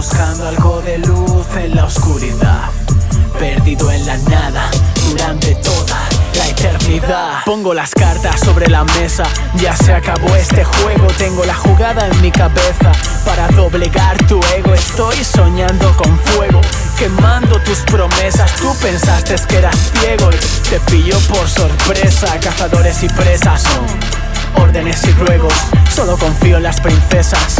buscando algo de luz en la oscuridad, perdido en la nada durante toda la eternidad. Pongo las cartas sobre la mesa, ya se acabó este juego, tengo la jugada en mi cabeza para doblegar tu ego. Estoy soñando con fuego, quemando tus promesas. Tú pensaste que eras ciego y te pilló por sorpresa. Cazadores y presas órdenes y ruegos, solo confío en las princesas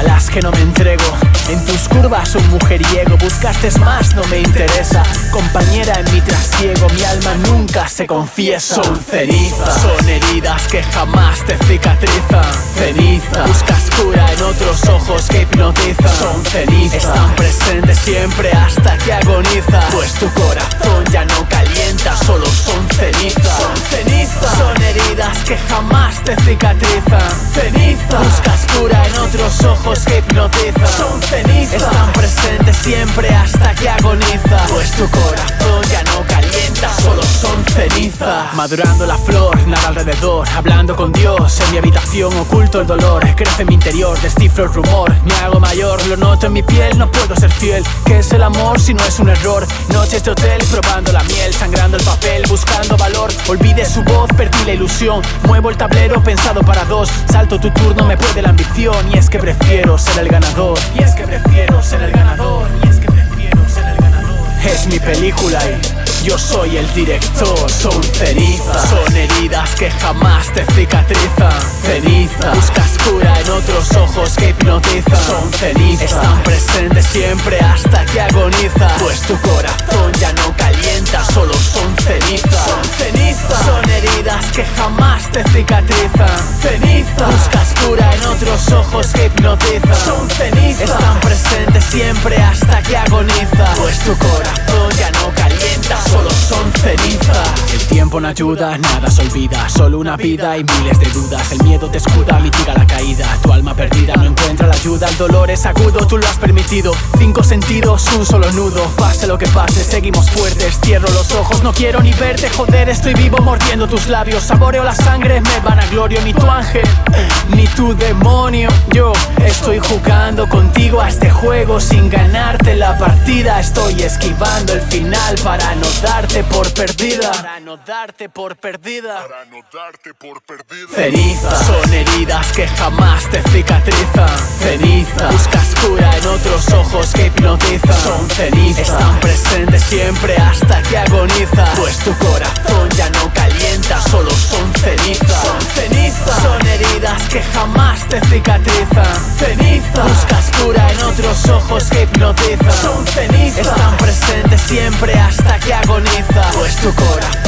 a las que no me entrego. En tus curvas un mujeriego, buscaste más, no me interesa. Compañera en mi trasiego, mi alma nunca se confiesa. Son cenizas, son heridas que jamás te cicatrizan. Ceniza, buscas cura en otros ojos que hipnotizan. Son cenizas, están presentes siempre hasta que agoniza. Pues tu corazón ya no calienta, solo son cenizas. Son cenizas, son heridas que jamás te cicatrizan. Ceniza, buscas cura en otros ojos que hipnotizan. Son cenizas, están presentes siempre hasta que agoniza. Pues tu corazón Madurando la flor, nada alrededor. Hablando con Dios en mi habitación, oculto el dolor. Crece en mi interior, descifro el rumor. Me hago mayor, lo noto en mi piel, no puedo ser fiel. ¿Qué es el amor si no es un error? Noches de hotel, probando la miel, sangrando el papel, buscando valor. Olvide su voz, perdí la ilusión. Muevo el tablero pensado para dos. Salto tu turno, me puede la ambición. Y es que prefiero ser el ganador. Y es que prefiero ser el ganador. Y es que prefiero ser el ganador. Es mi película y yo soy el director. Son cenizas, son heridas que jamás te cicatrizan. Ceniza, buscas cura en otros ojos que hipnotizan. Son cenizas, están presentes siempre hasta que agoniza. Pues tu corazón ya no calienta, solo son cenizas. Son cenizas, son heridas que jamás te cicatrizan. Ceniza, buscas cura en otros ojos que hipnotizan. Son cenizas, están presentes siempre hasta que agoniza. Pues tu corazón Ayuda, nada se olvida, solo una vida y miles de dudas. El miedo te escuda, mitiga la caída. Ayuda. El dolor es agudo, tú lo has permitido. Cinco sentidos, un solo nudo. Pase lo que pase, seguimos fuertes. Cierro los ojos, no quiero ni verte. Joder, estoy vivo mordiendo tus labios. Saboreo la sangre, me van a glorio. Ni tu ángel, ni tu demonio. Yo estoy jugando contigo a este juego sin ganarte la partida. Estoy esquivando el final para no darte por perdida. Para no darte por perdida. Para no darte por perdida. Cenizas son heridas que jamás te cicatrizan. Ceniza, buscas cura en otros ojos que hipnotizan. Son cenizas, están presentes siempre hasta que agoniza. Pues tu corazón ya no calienta, solo son cenizas. Son cenizas, son heridas que jamás te cicatrizan. Ceniza, buscas cura en otros ojos que hipnotizan. Son cenizas, están presentes siempre hasta que agoniza. Pues tu corazón